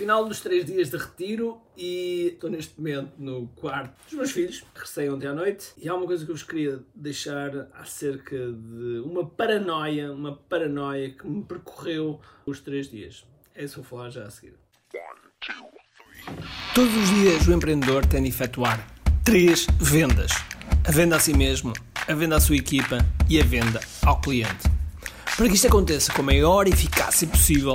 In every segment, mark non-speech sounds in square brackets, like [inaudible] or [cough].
final dos três dias de retiro e estou neste momento no quarto dos meus filhos, regressei ontem à noite, e há uma coisa que eu vos queria deixar acerca de uma paranoia, uma paranoia que me percorreu os três dias. É isso que vou falar já a seguir. Todos os dias o empreendedor tem de efetuar três vendas: a venda a si mesmo, a venda à sua equipa e a venda ao cliente. Para que isto aconteça com a maior eficácia possível,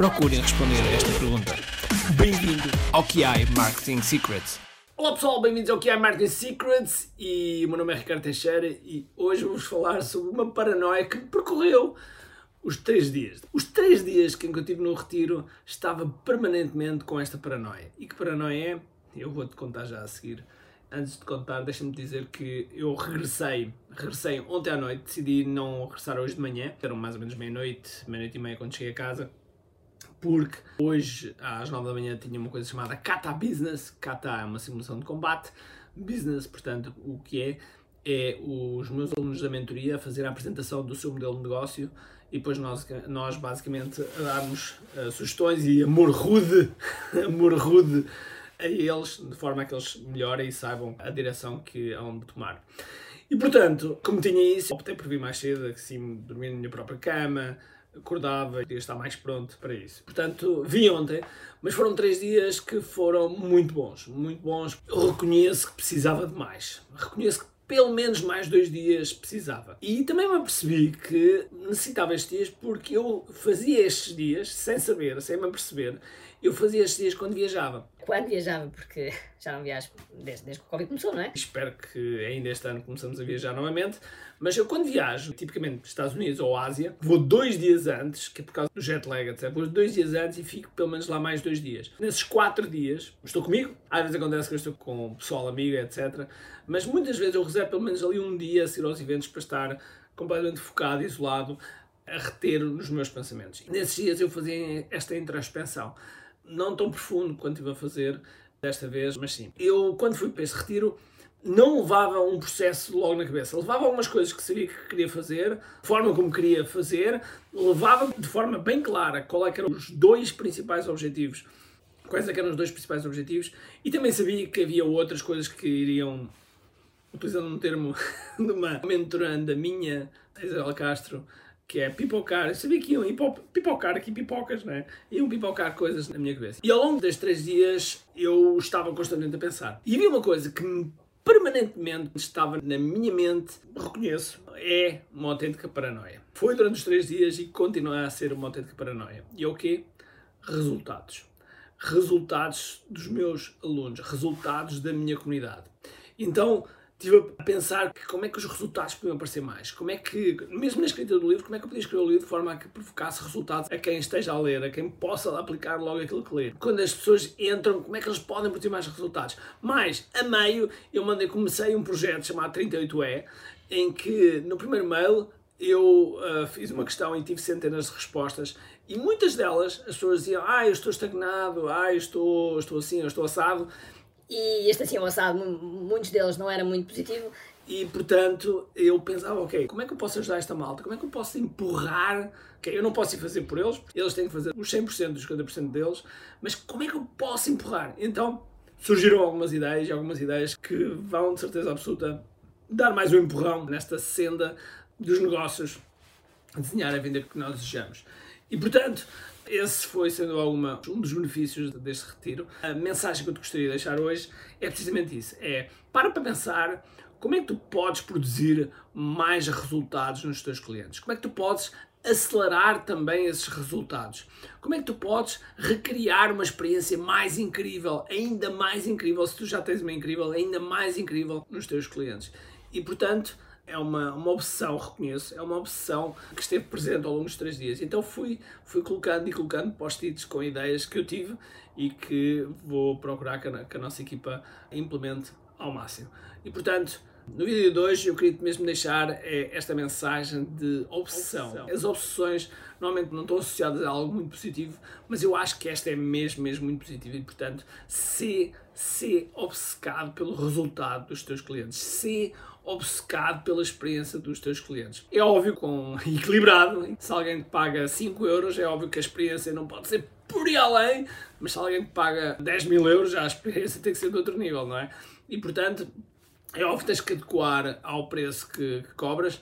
procurem responder a esta pergunta. Bem-vindo ao QI Marketing Secrets. Olá pessoal, bem-vindos ao QI Marketing Secrets e o meu nome é Ricardo Teixeira e hoje vou-vos falar sobre uma paranoia que percorreu os três dias. Os três dias que eu estive no retiro estava permanentemente com esta paranoia. E que paranoia é? Eu vou-te contar já a seguir antes de contar, deixa-me dizer que eu regressei, regressei ontem à noite, decidi não regressar hoje de manhã, eram mais ou menos meia-noite, meia-noite e meia quando cheguei a casa, porque hoje às 9 da manhã tinha uma coisa chamada Kata Business, Kata é uma simulação de combate, Business, portanto, o que é, é os meus alunos da mentoria a fazer a apresentação do seu modelo de negócio e depois nós, nós basicamente darmos uh, sugestões e amor rude, [laughs] amor rude a eles, de forma a que eles melhorem e saibam a direção que hão de tomar. E portanto, como tinha isso, optei por vir mais cedo, assim, dormir na minha própria cama, acordava, queria estar mais pronto para isso. Portanto, vim ontem, mas foram três dias que foram muito bons, muito bons. Eu reconheço que precisava de mais. Reconheço que pelo menos mais dois dias precisava. E também me apercebi que necessitava estes dias porque eu fazia estes dias, sem saber, sem me aperceber, eu fazia estes dias quando viajava. Quando viajava, porque [laughs] já não viajo desde, desde que o Covid começou, não é? Espero que ainda este ano começamos a viajar novamente. Mas eu quando viajo, tipicamente Estados Unidos ou Ásia, vou dois dias antes, que é por causa do jet lag, etc. Vou dois dias antes e fico pelo menos lá mais dois dias. Nesses quatro dias, estou comigo. Às vezes acontece que eu estou com pessoal amigo, etc. Mas muitas vezes eu reservo pelo menos ali um dia a ir aos eventos para estar completamente focado, isolado, a reter nos meus pensamentos. E nesses dias eu fazia esta introspecção não tão profundo quanto estive a fazer desta vez, mas sim. Eu, quando fui para esse retiro, não levava um processo logo na cabeça. Levava algumas coisas que sabia que queria fazer, forma como queria fazer, levava de forma bem clara qual é eram os dois principais objetivos. Quais é eram os dois principais objetivos e também sabia que havia outras coisas que iriam, utilizando um termo [laughs] de uma mentoranda minha, Isabel Castro, que é pipocar. Eu sabia que iam pipocar aqui pipocas, né? Iam pipocar coisas na minha cabeça. E ao longo destes três dias eu estava constantemente a pensar. E havia uma coisa que me permanentemente estava na minha mente, reconheço, é uma autêntica paranoia. Foi durante os três dias e continua a ser uma autêntica paranoia. E é o quê? Resultados. Resultados dos meus alunos, resultados da minha comunidade. Então, estive a pensar como é que os resultados podiam aparecer mais. Como é que, mesmo na escrita do livro, como é que eu podia escrever o livro de forma a que provocasse resultados a quem esteja a ler, a quem possa aplicar logo aquilo que lê. Quando as pessoas entram, como é que eles podem produzir mais resultados? Mas, a meio, eu mandei, comecei um projeto chamado 38E, em que no primeiro mail eu uh, fiz uma questão e tive centenas de respostas e muitas delas as pessoas diziam ah, eu estou estagnado, ah, eu estou, estou assim, eu estou assado e este assim assado, muitos deles não era muito positivo. E portanto eu pensava, ok, como é que eu posso ajudar esta malta? Como é que eu posso empurrar? Okay, eu não posso ir fazer por eles, eles têm que fazer os 100% dos 50% deles, mas como é que eu posso empurrar? Então surgiram algumas ideias e algumas ideias que vão de certeza absoluta dar mais um empurrão nesta senda dos negócios, desenhar a venda que nós desejamos. E portanto, esse foi, sendo alguma, um dos benefícios deste retiro. A mensagem que eu te gostaria de deixar hoje é precisamente isso: é para para pensar como é que tu podes produzir mais resultados nos teus clientes? Como é que tu podes acelerar também esses resultados? Como é que tu podes recriar uma experiência mais incrível, ainda mais incrível, se tu já tens uma incrível, ainda mais incrível nos teus clientes? E portanto, é uma, uma obsessão, reconheço, é uma obsessão que esteve presente ao longo dos três dias. Então fui, fui colocando e colocando post-its com ideias que eu tive e que vou procurar que a, que a nossa equipa implemente ao máximo. E portanto, no vídeo de hoje eu queria mesmo deixar é, esta mensagem de obsessão. obsessão. As obsessões normalmente não estão associadas a algo muito positivo, mas eu acho que esta é mesmo, mesmo muito positiva e portanto, se ser obcecado pelo resultado dos teus clientes, ser obcecado pela experiência dos teus clientes. É óbvio, com [laughs] equilibrado, se alguém te paga 5 euros, é óbvio que a experiência não pode ser por aí além, mas se alguém te paga 10 mil euros, já a experiência tem que ser de outro nível, não é? E portanto, é óbvio que tens que adequar ao preço que, que cobras,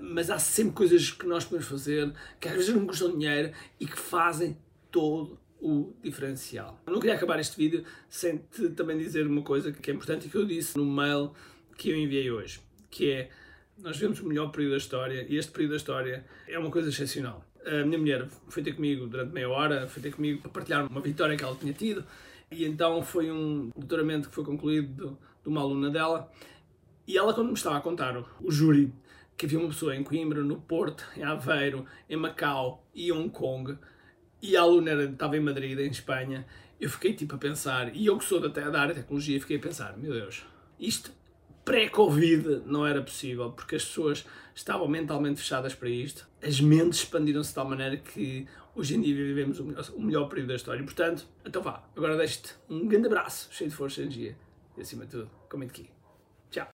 mas há sempre coisas que nós podemos fazer que às vezes não custam dinheiro e que fazem todo o diferencial. Não queria acabar este vídeo sem te também dizer uma coisa que é importante e que eu disse no mail que eu enviei hoje, que é nós vemos o melhor período da história e este período da história é uma coisa excepcional. A minha mulher foi ter comigo durante meia hora, foi ter comigo para partilhar uma vitória que ela tinha tido e então foi um doutoramento que foi concluído de uma aluna dela. E ela, quando me estava a contar o, júri, que havia uma pessoa em Coimbra, no Porto, em Aveiro, em Macau e Hong Kong, e a aluna era, estava em Madrid, em Espanha, eu fiquei tipo a pensar, e eu que sou da área de tecnologia, fiquei a pensar, meu Deus, isto pré-Covid não era possível, porque as pessoas estavam mentalmente fechadas para isto, as mentes expandiram-se de tal maneira que hoje em dia vivemos o melhor, o melhor período da história. Portanto, então vá, agora deixo-te um grande abraço, cheio de força e energia, e acima de tudo, comente aqui.